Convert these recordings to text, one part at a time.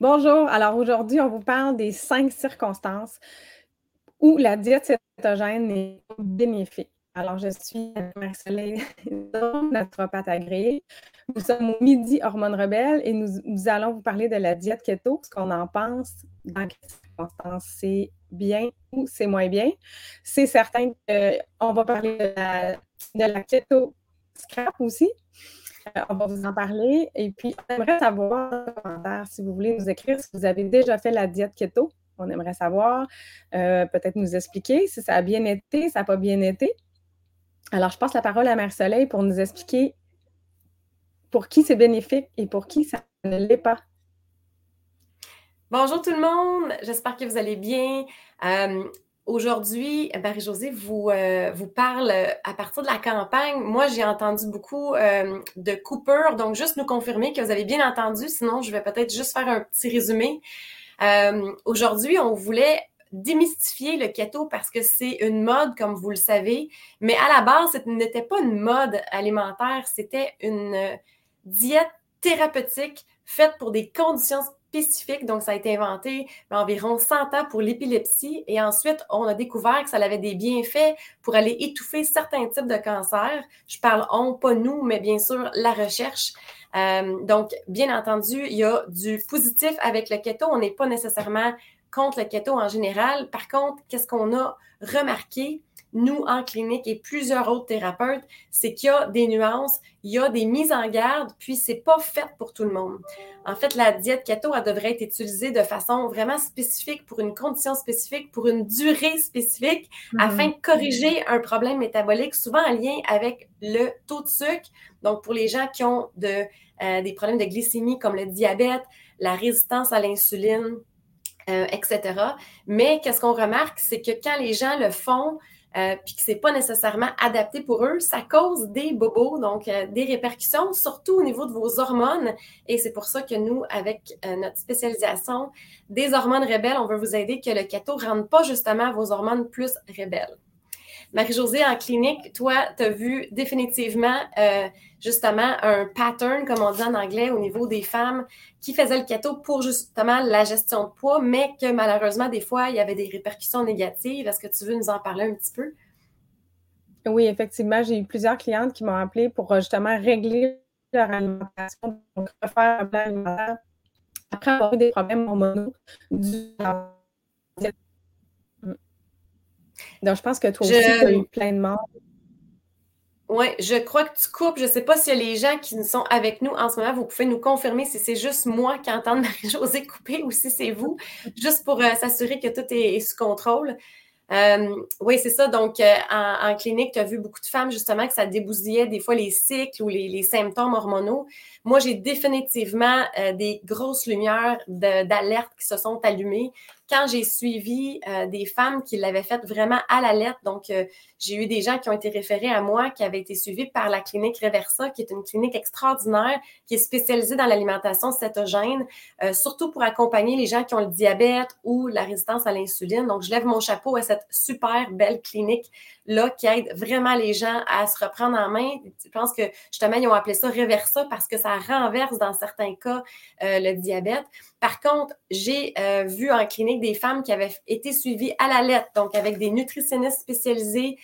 Bonjour. Alors aujourd'hui, on vous parle des cinq circonstances où la diète cétogène est bénéfique. Alors, je suis Marie-Soleil, naturopathe agréée. Nous sommes au Midi Hormones Rebelles et nous, allons vous parler de la diète keto, ce qu'on en pense, dans quelles circonstances c'est bien ou c'est moins bien. C'est certain qu'on va parler de la, de la keto scrap aussi. Euh, on va vous en parler. Et puis, on aimerait savoir si vous voulez nous écrire si vous avez déjà fait la diète keto. On aimerait savoir, euh, peut-être nous expliquer si ça a bien été, ça n'a pas bien été. Alors, je passe la parole à Mère Soleil pour nous expliquer pour qui c'est bénéfique et pour qui ça ne l'est pas. Bonjour tout le monde, j'espère que vous allez bien. Euh, Aujourd'hui, Marie-Josée vous, euh, vous parle euh, à partir de la campagne. Moi, j'ai entendu beaucoup euh, de coupures, donc juste nous confirmer que vous avez bien entendu, sinon je vais peut-être juste faire un petit résumé. Aujourd'hui, on voulait démystifier le keto parce que c'est une mode, comme vous le savez, mais à la base, ce n'était pas une mode alimentaire, c'était une diète thérapeutique faite pour des conditions Donc, ça a été inventé environ 100 ans pour l'épilepsie. Et ensuite, on a découvert que ça avait des bienfaits pour aller étouffer certains types de cancers. Je parle on, pas nous, mais bien sûr la recherche. Euh, donc, bien entendu, il y a du positif avec le keto. On n'est pas nécessairement contre le keto en général. Par contre, qu'est-ce qu'on a remarqué? Nous, en clinique et plusieurs autres thérapeutes, c'est qu'il y a des nuances, il y a des mises en garde, puis c'est pas fait pour tout le monde. En fait, la diète keto, elle devrait être utilisée de façon vraiment spécifique, pour une condition spécifique, pour une durée spécifique, mm-hmm. afin de corriger un problème métabolique, souvent en lien avec le taux de sucre. Donc, pour les gens qui ont de, euh, des problèmes de glycémie comme le diabète, la résistance à l'insuline, euh, etc. Mais qu'est-ce qu'on remarque, c'est que quand les gens le font euh, puis que c'est pas nécessairement adapté pour eux, ça cause des bobos, donc euh, des répercussions, surtout au niveau de vos hormones. Et c'est pour ça que nous, avec euh, notre spécialisation des hormones rebelles, on veut vous aider que le keto ne rende pas justement vos hormones plus rebelles. Marie-Josée, en clinique, toi, tu as vu définitivement euh, justement un pattern, comme on dit en anglais, au niveau des femmes qui faisaient le keto pour justement la gestion de poids, mais que malheureusement, des fois, il y avait des répercussions négatives. Est-ce que tu veux nous en parler un petit peu? Oui, effectivement, j'ai eu plusieurs clientes qui m'ont appelé pour euh, justement régler leur alimentation, donc refaire un plan alimentaire après avoir eu des problèmes hormonaux du donc, je pense que toi aussi, tu as eu plein de morts. Oui, je crois que tu coupes. Je ne sais pas a les gens qui sont avec nous en ce moment. Vous pouvez nous confirmer si c'est juste moi qui entends Marie-Josée couper ou si c'est vous, juste pour euh, s'assurer que tout est, sous contrôle. Euh, oui, c'est ça. Donc, euh, en, clinique, tu as vu beaucoup de femmes, justement, que ça débousillait des fois les cycles ou les, symptômes hormonaux. Moi, j'ai définitivement des grosses lumières d'alerte qui se sont allumées quand j'ai suivi euh, des femmes qui l'avaient fait vraiment à la lettre, donc euh, j'ai eu des gens qui ont été référés à moi, qui avaient été suivis par la clinique Reversa, qui est une clinique extraordinaire, qui est spécialisée dans l'alimentation cétogène, euh, surtout pour accompagner les gens qui ont le diabète ou la résistance à l'insuline. Donc, je lève mon chapeau à cette super belle clinique là qui aide vraiment les gens à se reprendre en main. Je pense que justement, ils ont appelé ça Reversa parce que ça renverse dans certains cas le diabète. Par contre, j'ai vu en clinique des femmes qui avaient été suivies à la lettre, donc avec des nutritionnistes spécialisés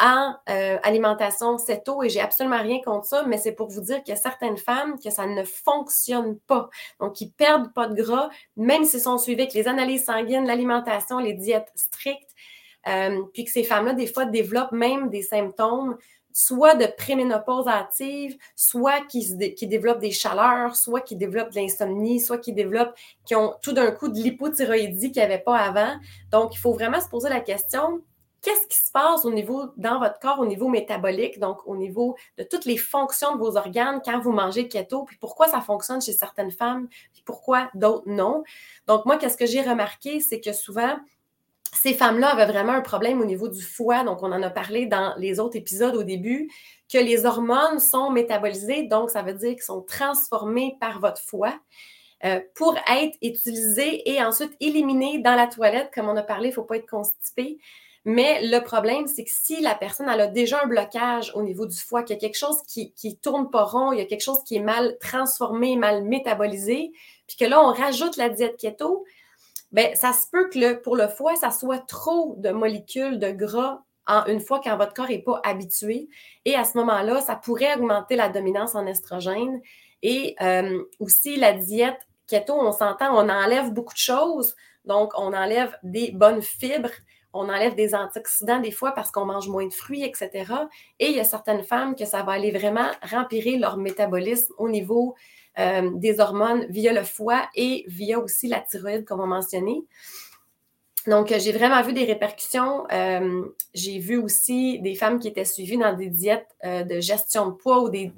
en euh, alimentation céto et j'ai absolument rien contre ça, mais c'est pour vous dire qu'il y a certaines femmes que ça ne fonctionne pas. Donc, ils perdent pas de gras, même s'ils sont suivis avec les analyses sanguines, l'alimentation, les diètes strictes, euh, puis que ces femmes-là, des fois, développent même des symptômes soit de préménopause active, soit qui, qui développent des chaleurs, soit qui développent de l'insomnie, soit qui développent, qui ont tout d'un coup de l'hypothyroïdie qu'il n'y avait pas avant. Donc, il faut vraiment se poser la question, qu'est-ce qui se passe au niveau, dans votre corps, au niveau métabolique, donc au niveau de toutes les fonctions de vos organes quand vous mangez keto, puis pourquoi ça fonctionne chez certaines femmes, puis pourquoi d'autres non? Donc, moi, qu'est-ce que j'ai remarqué, c'est que souvent, ces femmes-là avaient vraiment un problème au niveau du foie, donc on en a parlé dans les autres épisodes au début, que les hormones sont métabolisées, donc ça veut dire qu'elles sont transformées par votre foie euh, pour être utilisées et ensuite éliminées dans la toilette. Comme on a parlé, il ne faut pas être constipé. Mais le problème, c'est que si la personne a déjà un blocage au niveau du foie, qu'il y a quelque chose qui ne tourne pas rond, il y a quelque chose qui est mal transformé, mal métabolisé, puis que là, on rajoute la diète keto, bien, ça se peut que le, pour le foie, ça soit trop de molécules de gras en une fois quand votre corps n'est pas habitué. Et à ce moment-là, ça pourrait augmenter la dominance en estrogène. Et euh, aussi, la diète keto, on s'entend, on enlève beaucoup de choses. Donc, on enlève des bonnes fibres, on enlève des antioxydants des fois parce qu'on mange moins de fruits, etc. Et il y a certaines femmes que ça va aller vraiment rempirer leur métabolisme au niveau euh, des hormones via le foie et via aussi la thyroïde, comme on mentionné. Donc, j'ai vraiment vu des répercussions. Euh, j'ai vu aussi des femmes qui étaient suivies dans des diètes euh, de gestion de poids ou des,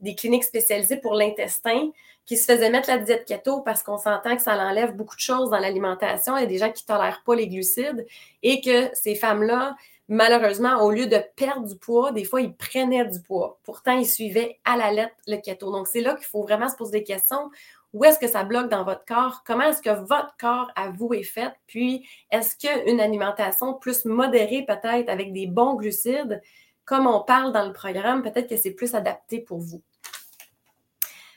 des cliniques spécialisées pour l'intestin qui se faisaient mettre la diète keto parce qu'on s'entend que ça enlève beaucoup de choses dans l'alimentation. Il y a des gens qui ne tolèrent pas les glucides et que ces femmes-là, malheureusement, au lieu de perdre du poids, des fois, ils prenaient du poids. Pourtant, ils suivaient à la lettre le keto. Donc, c'est là qu'il faut vraiment se poser des questions. Où est-ce que ça bloque dans votre corps? Comment est-ce que votre corps à vous est fait? Puis, est-ce qu'une alimentation plus modérée, peut-être avec des bons glucides, comme on parle dans le programme, peut-être que c'est plus adapté pour vous?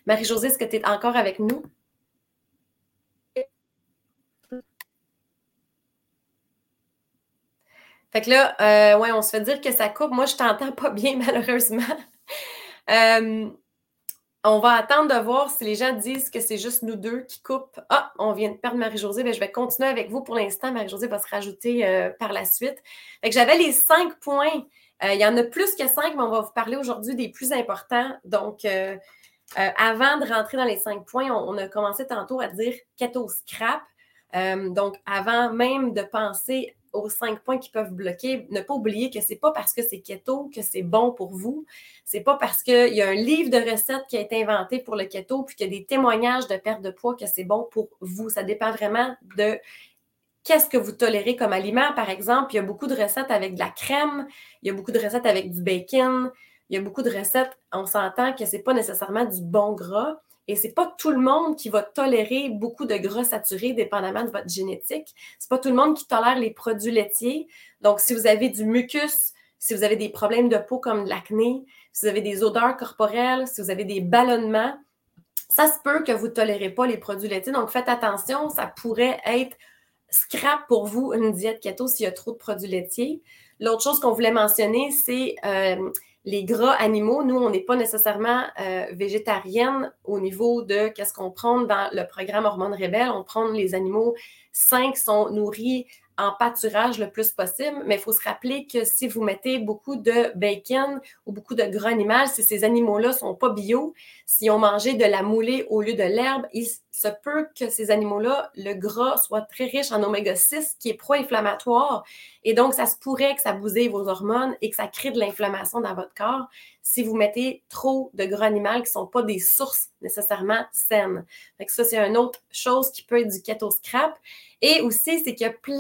Marie-Josée, est-ce que tu es encore avec nous? Fait que là, euh, ouais, on se fait dire que ça coupe. Moi, je t'entends pas bien, malheureusement. Euh, on va attendre de voir si les gens disent que c'est juste nous deux qui coupent. Ah, on vient de perdre Marie-Josée. Ben, je vais continuer avec vous pour l'instant. Marie-Josée va se rajouter euh, par la suite. Fait que j'avais les cinq points. il y en a plus que cinq, mais on va vous parler aujourd'hui des plus importants. Donc, avant de rentrer dans les cinq points, on, a commencé tantôt à dire keto scrap. Donc, avant même de penser aux cinq points qui peuvent bloquer, ne pas oublier que c'est pas parce que c'est keto que c'est bon pour vous. C'est pas parce qu'il y a un livre de recettes qui a été inventé pour le keto puis qu'il y a des témoignages de perte de poids que c'est bon pour vous. Ça dépend vraiment de qu'est-ce que vous tolérez comme aliment. Par exemple, il y a beaucoup de recettes avec de la crème, il y a beaucoup de recettes avec du bacon, il y a beaucoup de recettes, on s'entend que ce n'est pas nécessairement du bon gras. Et ce n'est pas tout le monde qui va tolérer beaucoup de gras saturés, dépendamment de votre génétique. Ce n'est pas tout le monde qui tolère les produits laitiers. Donc, si vous avez du mucus, si vous avez des problèmes de peau comme de l'acné, si vous avez des odeurs corporelles, si vous avez des ballonnements, ça se peut que vous ne tolérez pas les produits laitiers. Donc, faites attention, ça pourrait être scrap pour vous une diète keto s'il y a trop de produits laitiers. L'autre chose qu'on voulait mentionner, c'est euh, les gras animaux, nous, on n'est pas nécessairement euh, végétarienne au niveau de qu'est-ce qu'on prend dans le programme Hormones Rebelles. On prend les animaux sains qui sont nourris en pâturage le plus possible, mais il faut se rappeler que si vous mettez beaucoup de bacon ou beaucoup de gras animal, si ces animaux-là ne sont pas bio, si on mangé de la moulée au lieu de l'herbe, il se peut que ces animaux-là, le gras soit très riche en oméga 6 qui est pro-inflammatoire. Et donc, ça se pourrait que ça bousille vos hormones et que ça crée de l'inflammation dans votre corps si vous mettez trop de gras animal qui ne sont pas des sources nécessairement saines. Fait ça, c'est une autre chose qui peut être du keto scrap. Et aussi, c'est qu'il y a plein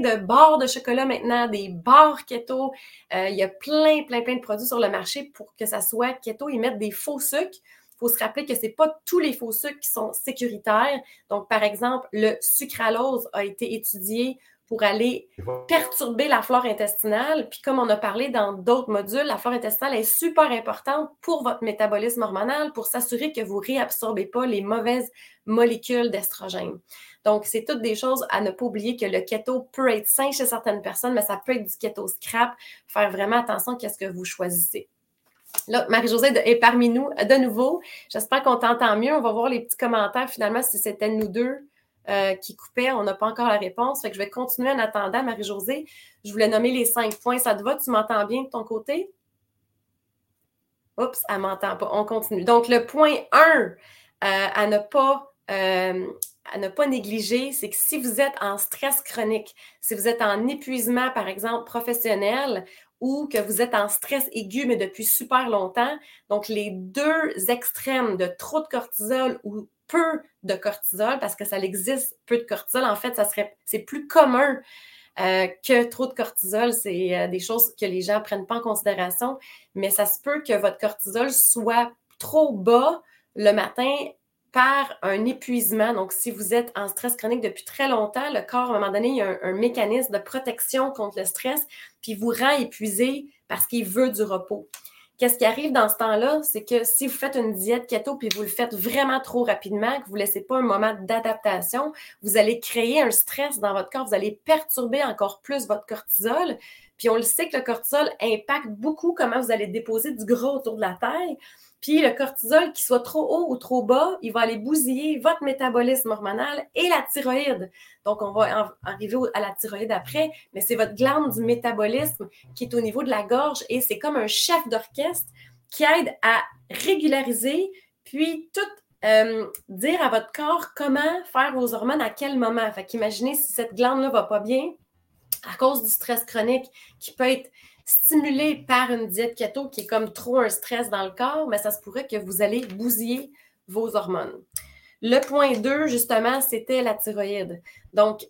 de barres de chocolat maintenant, des barres keto. Euh, il y a plein, plein, plein de produits sur le marché pour que ça soit keto. Ils mettent des faux sucres. Il faut se rappeler que ce n'est pas tous les faux sucres qui sont sécuritaires. Donc, par exemple, le sucralose a été étudié pour aller perturber la flore intestinale. Puis comme on a parlé dans d'autres modules, la flore intestinale est super importante pour votre métabolisme hormonal, pour s'assurer que vous ne réabsorbez pas les mauvaises molécules d'estrogène. Donc, c'est toutes des choses à ne pas oublier que le keto peut être sain chez certaines personnes, mais ça peut être du keto scrap. Faire vraiment attention à ce que vous choisissez. Là, Marie-Josée est parmi nous de nouveau. J'espère qu'on t'entend mieux. On va voir les petits commentaires finalement si c'était nous deux euh, qui coupait. On n'a pas encore la réponse. Fait que je vais continuer en attendant, Marie-Josée. Je voulais nommer les cinq points. Ça te va? Tu m'entends bien de ton côté? Oups, elle ne m'entend pas. On continue. Donc, le point 1 euh, à ne pas. Euh, à ne pas négliger, c'est que si vous êtes en stress chronique, si vous êtes en épuisement, par exemple, professionnel, ou que vous êtes en stress aigu, mais depuis super longtemps, donc les deux extrêmes de trop de cortisol ou peu de cortisol, parce que ça existe peu de cortisol, en fait, ça serait, c'est plus commun euh, que trop de cortisol. C'est euh, des choses que les gens ne prennent pas en considération, mais ça se peut que votre cortisol soit trop bas le matin par un épuisement. Donc, si vous êtes en stress chronique depuis très longtemps, le corps, à un moment donné, il y a un, mécanisme de protection contre le stress, puis vous rend épuisé parce qu'il veut du repos. Qu'est-ce qui arrive dans ce temps-là? C'est que si vous faites une diète keto puis vous le faites vraiment trop rapidement, que vous ne laissez pas un moment d'adaptation, vous allez créer un stress dans votre corps, vous allez perturber encore plus votre cortisol. Puis on le sait que le cortisol impacte beaucoup comment vous allez déposer du gras autour de la taille. Puis le cortisol, qui soit trop haut ou trop bas, il va aller bousiller votre métabolisme hormonal et la thyroïde. Donc, on va arriver à la thyroïde après, mais c'est votre glande du métabolisme qui est au niveau de la gorge et c'est comme un chef d'orchestre qui aide à régulariser, puis tout euh, dire à votre corps comment faire vos hormones à quel moment. Fait qu'imaginez si cette glande-là va pas bien à cause du stress chronique qui peut être stimulé par une diète keto qui est comme trop un stress dans le corps, mais ça se pourrait que vous allez bousiller vos hormones. Le point 2, justement, c'était la thyroïde. Donc,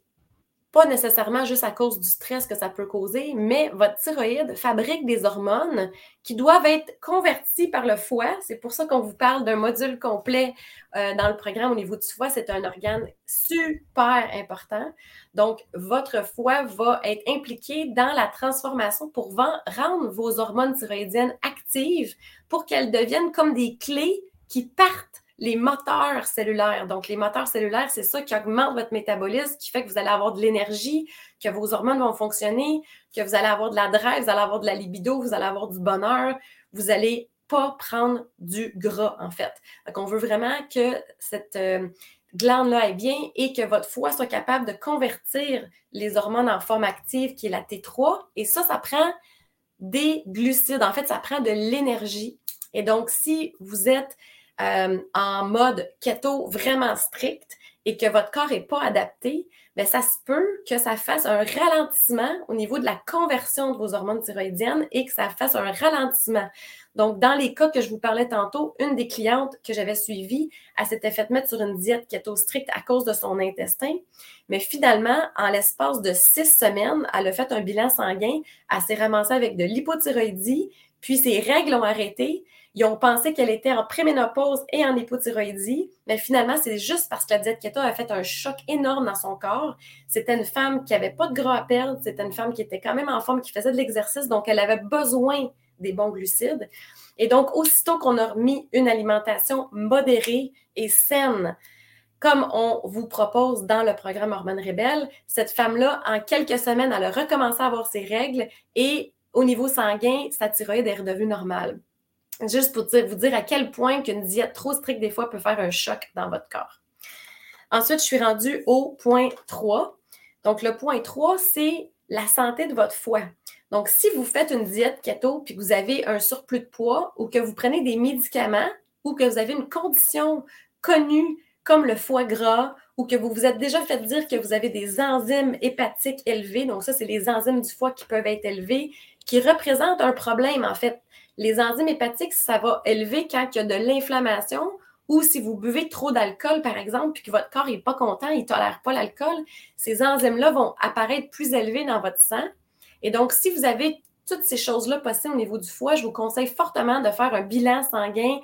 pas nécessairement juste à cause du stress que ça peut causer, mais votre thyroïde fabrique des hormones qui doivent être converties par le foie. C'est pour ça qu'on vous parle d'un module complet euh, dans le programme au niveau du foie. C'est un organe super important. Donc, votre foie va être impliqué dans la transformation pour rendre vos hormones thyroïdiennes actives pour qu'elles deviennent comme des clés qui partent les moteurs cellulaires. Donc, les moteurs cellulaires, c'est ça qui augmente votre métabolisme, qui fait que vous allez avoir de l'énergie, que vos hormones vont fonctionner, que vous allez avoir de la drive, vous allez avoir de la libido, vous allez avoir du bonheur. Vous n'allez pas prendre du gras, en fait. Donc, on veut vraiment que cette euh, glande-là aille bien et que votre foie soit capable de convertir les hormones en forme active, qui est la T3. Et ça, ça prend des glucides. En fait, ça prend de l'énergie. Et donc, si vous êtes euh, en mode keto vraiment strict et que votre corps n'est pas adapté, bien, ça se peut que ça fasse un ralentissement au niveau de la conversion de vos hormones thyroïdiennes et que ça fasse un ralentissement. Donc, dans les cas que je vous parlais tantôt, une des clientes que j'avais suivie, elle s'était fait mettre sur une diète keto stricte à cause de son intestin. Mais finalement, en l'espace de six semaines, elle a fait un bilan sanguin. Elle s'est ramassée avec de l'hypothyroïdie, puis ses règles ont arrêté. Ils ont pensé qu'elle était en préménopause et en hypothyroïdie, mais finalement, c'est juste parce que la diète keto a fait un choc énorme dans son corps. C'était une femme qui n'avait pas de gras à perdre, c'était une femme qui était quand même en forme, qui faisait de l'exercice, donc elle avait besoin des bons glucides. Et donc, aussitôt qu'on a remis une alimentation modérée et saine, comme on vous propose dans le programme Hormones Rebelle, cette femme-là, en quelques semaines, elle a recommencé à avoir ses règles et au niveau sanguin, sa thyroïde est redevenue normale. Juste pour vous dire à quel point qu'une diète trop stricte, des fois, peut faire un choc dans votre corps. Ensuite, je suis rendue au point 3. Donc, le point 3, c'est la santé de votre foie. Donc, si vous faites une diète keto puis que vous avez un surplus de poids ou que vous prenez des médicaments ou que vous avez une condition connue comme le foie gras ou que vous vous êtes déjà fait dire que vous avez des enzymes hépatiques élevées, donc ça, c'est les enzymes du foie qui peuvent être élevées, qui représentent un problème en fait les enzymes hépatiques, ça va élever quand il y a de l'inflammation ou si vous buvez trop d'alcool, par exemple, puis que votre corps n'est pas content, il ne tolère pas l'alcool, ces enzymes-là vont apparaître plus élevées dans votre sang. Et donc, si vous avez toutes ces choses-là possibles au niveau du foie, je vous conseille fortement de faire un bilan sanguin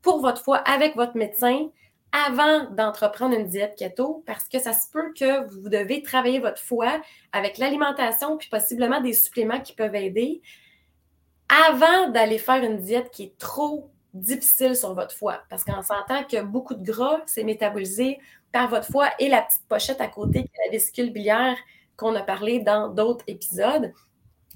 pour votre foie avec votre médecin avant d'entreprendre une diète keto parce que ça se peut que vous devez travailler votre foie avec l'alimentation puis possiblement des suppléments qui peuvent aider avant d'aller faire une diète qui est trop difficile sur votre foie. Parce qu'on s'entend que beaucoup de gras, c'est métabolisé par votre foie et la petite pochette à côté, qui est la vésicule biliaire qu'on a parlé dans d'autres épisodes.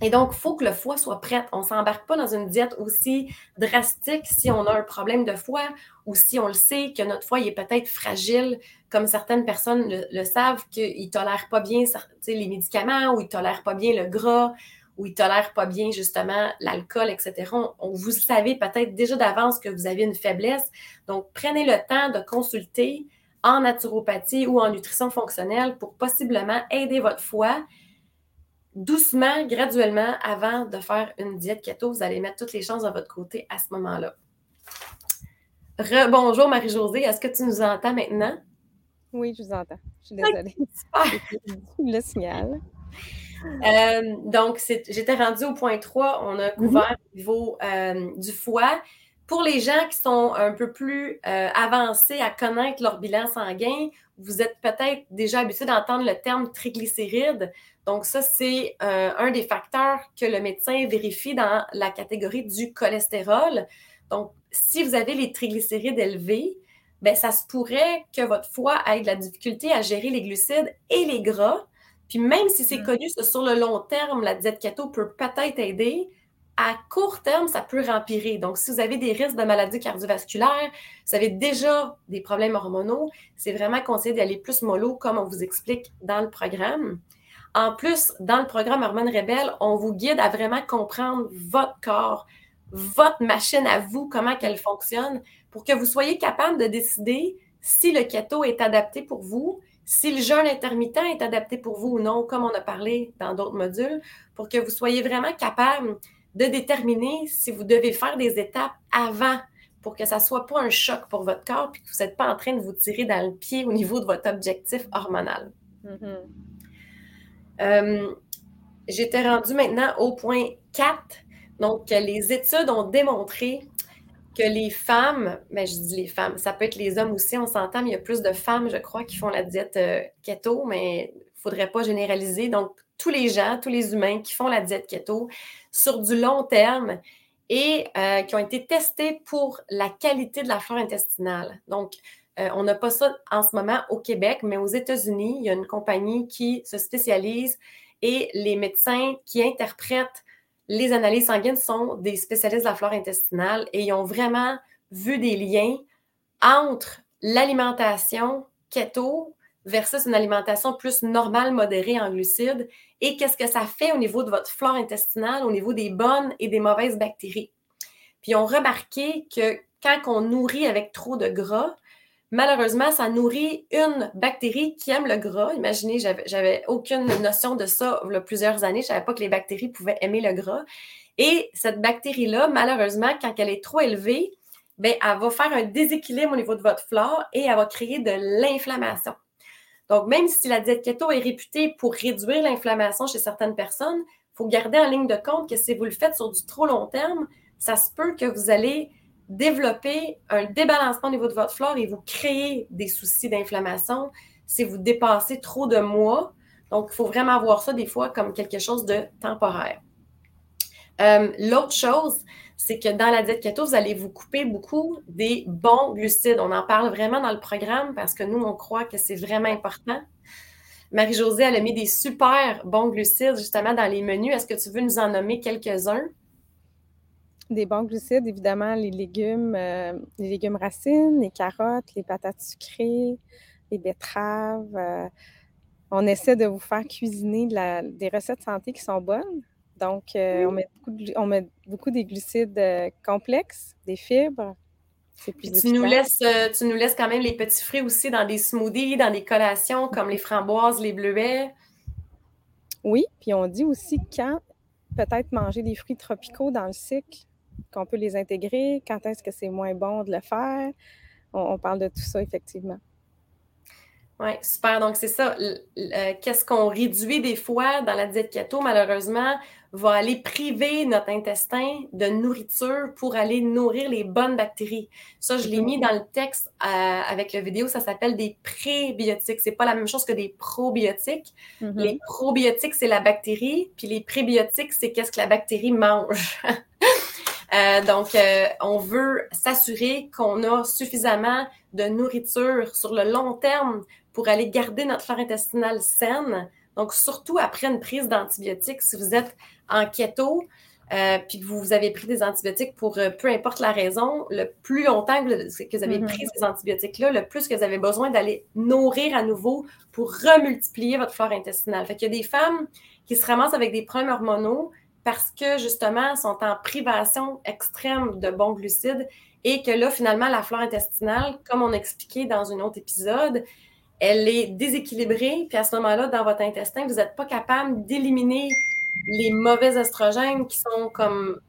Et donc, il faut que le foie soit prêt. On ne s'embarque pas dans une diète aussi drastique si on a un problème de foie ou si on le sait que notre foie est peut-être fragile, comme certaines personnes le, savent, qu'ils ne tolèrent pas bien les médicaments ou ils ne tolèrent pas bien le gras où ils tolèrent pas bien justement l'alcool, etc. On, vous savez peut-être déjà d'avance que vous avez une faiblesse. Donc, prenez le temps de consulter en naturopathie ou en nutrition fonctionnelle pour possiblement aider votre foie doucement, graduellement, avant de faire une diète keto. Vous allez mettre toutes les chances de votre côté à ce moment-là. Bonjour Marie-Josée, est-ce que tu nous entends maintenant? Oui, je vous entends. Je suis désolée. le signal. Euh, donc, j'étais rendue au point 3. On a mhm. couvert au niveau euh, du foie. Pour les gens qui sont un peu plus euh, avancés à connaître leur bilan sanguin, vous êtes peut-être déjà habitué d'entendre le terme triglycérides. Donc, ça, c'est euh, un des facteurs que le médecin vérifie dans la catégorie du cholestérol. Donc, si vous avez les triglycérides élevés, bien, ça se pourrait que votre foie ait de la difficulté à gérer les glucides et les gras. Puis même si c'est mm. connu sur le long terme, la diète keto peut peut-être aider, à court terme, ça peut empirer. Donc, si vous avez des risques de maladies cardiovasculaires, vous avez déjà des problèmes hormonaux, c'est vraiment conseillé d'aller plus mollo, comme on vous explique dans le programme. En plus, dans le programme Hormones Rebelles, on vous guide à vraiment comprendre votre corps, votre machine à vous, comment qu'elle fonctionne, pour que vous soyez capable de décider si le keto est adapté pour vous, si le jeûne intermittent est adapté pour vous ou non, comme on a parlé dans d'autres modules, pour que vous soyez vraiment capable de déterminer si vous devez faire des étapes avant pour que ça ne soit pas un choc pour votre corps et que vous n'êtes pas en train de vous tirer dans le pied au niveau de votre objectif hormonal. Mm-hmm. Euh, j'étais rendue maintenant au point 4. Donc, les études ont démontré que les femmes, mais ben, je dis les femmes, ça peut être les hommes aussi, on s'entend, mais il y a plus de femmes, je crois, qui font la diète euh, keto, mais il ne faudrait pas généraliser. Donc, tous les gens, tous les humains qui font la diète keto sur du long terme et euh, qui ont été testés pour la qualité de la flore intestinale. Donc, euh, on n'a pas ça en ce moment au Québec, mais aux États-Unis, il y a une compagnie qui se spécialise et les médecins qui interprètent les analyses sanguines sont des spécialistes de la flore intestinale et ils ont vraiment vu des liens entre l'alimentation keto versus une alimentation plus normale, modérée en glucides et qu'est-ce que ça fait au niveau de votre flore intestinale, au niveau des bonnes et des mauvaises bactéries. Puis on remarqué que quand on nourrit avec trop de gras, malheureusement, ça nourrit une bactérie qui aime le gras. Imaginez, j'avais aucune notion de ça il y a plusieurs années. Je ne savais pas que les bactéries pouvaient aimer le gras. Et cette bactérie-là, malheureusement, quand elle est trop élevée, bien, elle va faire un déséquilibre au niveau de votre flore et elle va créer de l'inflammation. Donc, même si la diète keto est réputée pour réduire l'inflammation chez certaines personnes, il faut garder en ligne de compte que si vous le faites sur du trop long terme, ça se peut que vous allez développer un débalancement au niveau de votre flore et vous créer des soucis d'inflammation si vous dépassez trop de mois. Donc, il faut vraiment voir ça des fois comme quelque chose de temporaire. Euh, l'autre chose, c'est que dans la diète keto, vous allez vous couper beaucoup des bons glucides. On en parle vraiment dans le programme parce que nous, on croit que c'est vraiment important. Marie-Josée, elle a mis des super bons glucides justement dans les menus. Est-ce que tu veux nous en nommer quelques-uns? Des bons glucides, évidemment, les légumes, euh, les légumes racines, les carottes, les patates sucrées, les betteraves. Euh, on essaie de vous faire cuisiner des recettes santé qui sont bonnes. Donc, euh, on, met beaucoup on, met beaucoup des glucides complexes, des fibres. tu nous, laisses, tu nous laisses quand même les petits fruits aussi dans des smoothies, dans des collations comme les framboises, les bleuets. Oui, puis on dit aussi quand peut-être manger des fruits tropicaux dans le cycle, qu'on peut les intégrer, quand est-ce que c'est moins bon de le faire? on parle de tout ça, effectivement. Oui, super. Donc, c'est ça. Qu'est-ce qu'on réduit des fois dans la diète keto, malheureusement, va aller priver notre intestin de nourriture pour aller nourrir les bonnes bactéries. Ça, je l'ai mis dans le texte euh, avec la vidéo. Ça s'appelle des prébiotiques. C'est pas la même chose que des probiotiques. Mm-hmm. Les probiotiques, c'est la bactérie. Puis les prébiotiques, c'est qu'est-ce que la bactérie mange. Euh, donc, euh, on veut s'assurer qu'on a suffisamment de nourriture sur le long terme pour aller garder notre flore intestinale saine. Donc, surtout après une prise d'antibiotiques, si vous êtes en keto, euh, puis que vous avez pris des antibiotiques pour peu importe la raison, le plus longtemps que, vous avez mm-hmm. pris ces antibiotiques-là, le plus que vous avez besoin d'aller nourrir à nouveau pour remultiplier votre flore intestinale. Fait qu'il y a des femmes qui se ramassent avec des problèmes hormonaux parce que justement, sont en privation extrême de bons glucides et que là, finalement, la flore intestinale, comme on expliquait dans un autre épisode, elle est déséquilibrée. Puis à ce moment-là, dans votre intestin, vous n'êtes pas capable d'éliminer les mauvais estrogènes qui sont comme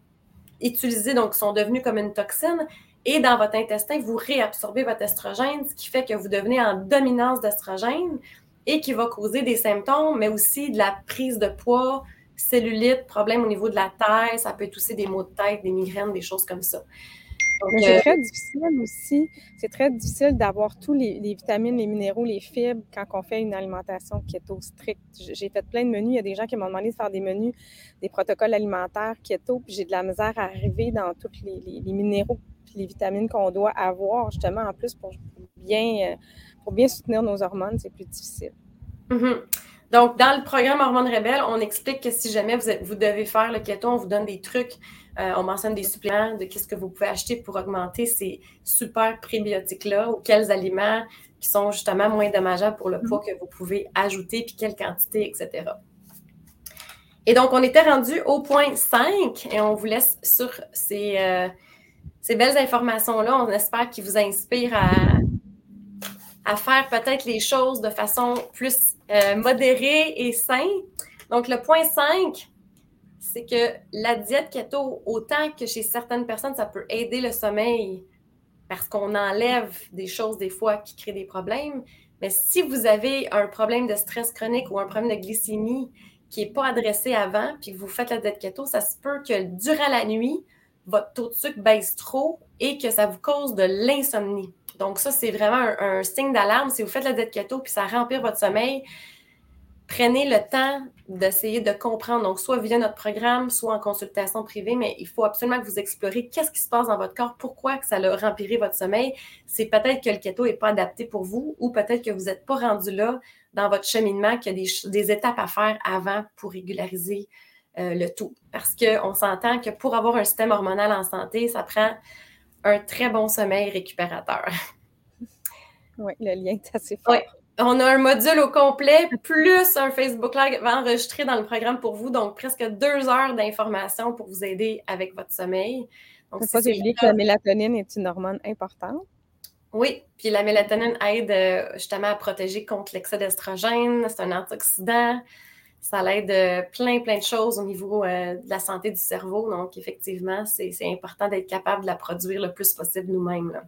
utilisés, donc qui sont devenus comme une toxine. Et dans votre intestin, vous réabsorbez votre estrogène, ce qui fait que vous devenez en dominance d'estrogène et qui va causer des symptômes, mais aussi de la prise de poids, cellulite, problème au niveau de la taille, ça peut être aussi des maux de tête, des migraines, des choses comme ça. c'est très difficile aussi. C'est très difficile d'avoir tous les, vitamines, les minéraux, les fibres quand on fait une alimentation keto stricte. J'ai fait plein de menus. Il y a des gens qui m'ont demandé de faire des menus, des protocoles alimentaires keto, puis j'ai de la misère à arriver dans tous les, minéraux et les vitamines qu'on doit avoir, justement, en plus, pour bien, euh, pour bien soutenir nos hormones, c'est plus difficile. Mm-hmm. Donc, dans le programme Hormones Rebelles, on explique que si jamais vous, vous devez faire le keto, on vous donne des trucs euh, on mentionne des suppléments de qu'est-ce que vous pouvez acheter pour augmenter ces super prébiotiques-là ou quels aliments qui sont justement moins dommageables pour le poids que vous pouvez ajouter, puis quelle quantité, etc. Et donc, on était rendu au point 5 et on vous laisse sur ces, euh, ces belles informations-là. On espère qu'ils vous inspirent à, à faire peut-être les choses de façon plus euh, modérée et saine. Donc, le point 5, c'est que la diète keto, autant que chez certaines personnes, ça peut aider le sommeil parce qu'on enlève des choses des fois qui créent des problèmes. Mais si vous avez un problème de stress chronique ou un problème de glycémie qui n'est pas adressé avant, puis que vous faites la diète keto, ça se peut que durant la nuit, votre taux de sucre baisse trop et que ça vous cause de l'insomnie. Donc, ça, c'est vraiment un, signe d'alarme. Si vous faites la diète keto puis ça remplit votre sommeil, prenez le temps d'essayer de comprendre, donc soit via notre programme, soit en consultation privée, mais il faut absolument que vous explorez qu'est-ce qui se passe dans votre corps, pourquoi ça a rempli votre sommeil. C'est peut-être que le keto n'est pas adapté pour vous ou peut-être que vous n'êtes pas rendu là dans votre cheminement, qu'il y a des, étapes à faire avant pour régulariser euh, le tout. Parce qu'on s'entend que pour avoir un système hormonal en santé, ça prend un très bon sommeil récupérateur. Oui, le lien est assez fort. On a un module au complet, plus un Facebook Live enregistré dans le programme pour vous, donc presque deux heures d'informations pour vous aider avec votre sommeil. Donc, faut pas oublier que la mélatonine est une hormone importante. Oui, puis la mélatonine aide euh, justement à protéger contre l'excès d'estrogène, c'est un antioxydant, ça l'aide euh, plein, plein de choses au niveau euh, de la santé du cerveau. Donc, effectivement, c'est important d'être capable de la produire le plus possible nous-mêmes.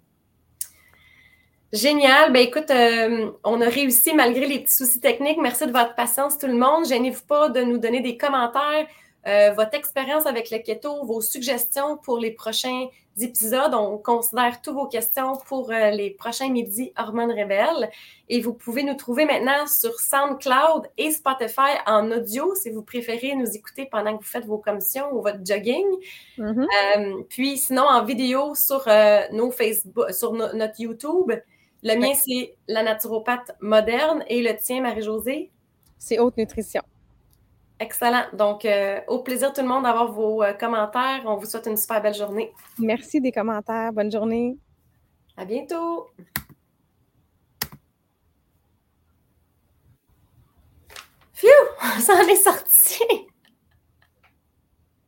Génial. Ben écoute, euh, on a réussi malgré les petits soucis techniques. Merci de votre patience, tout le monde. Gênez-vous pas de nous donner des commentaires, euh, votre expérience avec le keto, vos suggestions pour les prochains épisodes. On considère toutes vos questions pour euh, les prochains midis Hormones Rebelles. Et vous pouvez nous trouver maintenant sur SoundCloud et Spotify en audio si vous préférez nous écouter pendant que vous faites vos commissions ou votre jogging. Mm-hmm. puis sinon en vidéo sur nos Facebook, sur notre YouTube. Le mien, c'est la naturopathe moderne et le tien, Marie-Josée? C'est haute nutrition. Excellent. Donc, euh, au plaisir tout le monde d'avoir vos euh, commentaires. On vous souhaite une super belle journée. Merci des commentaires. Bonne journée. À bientôt. Phew! Ça en est sorti!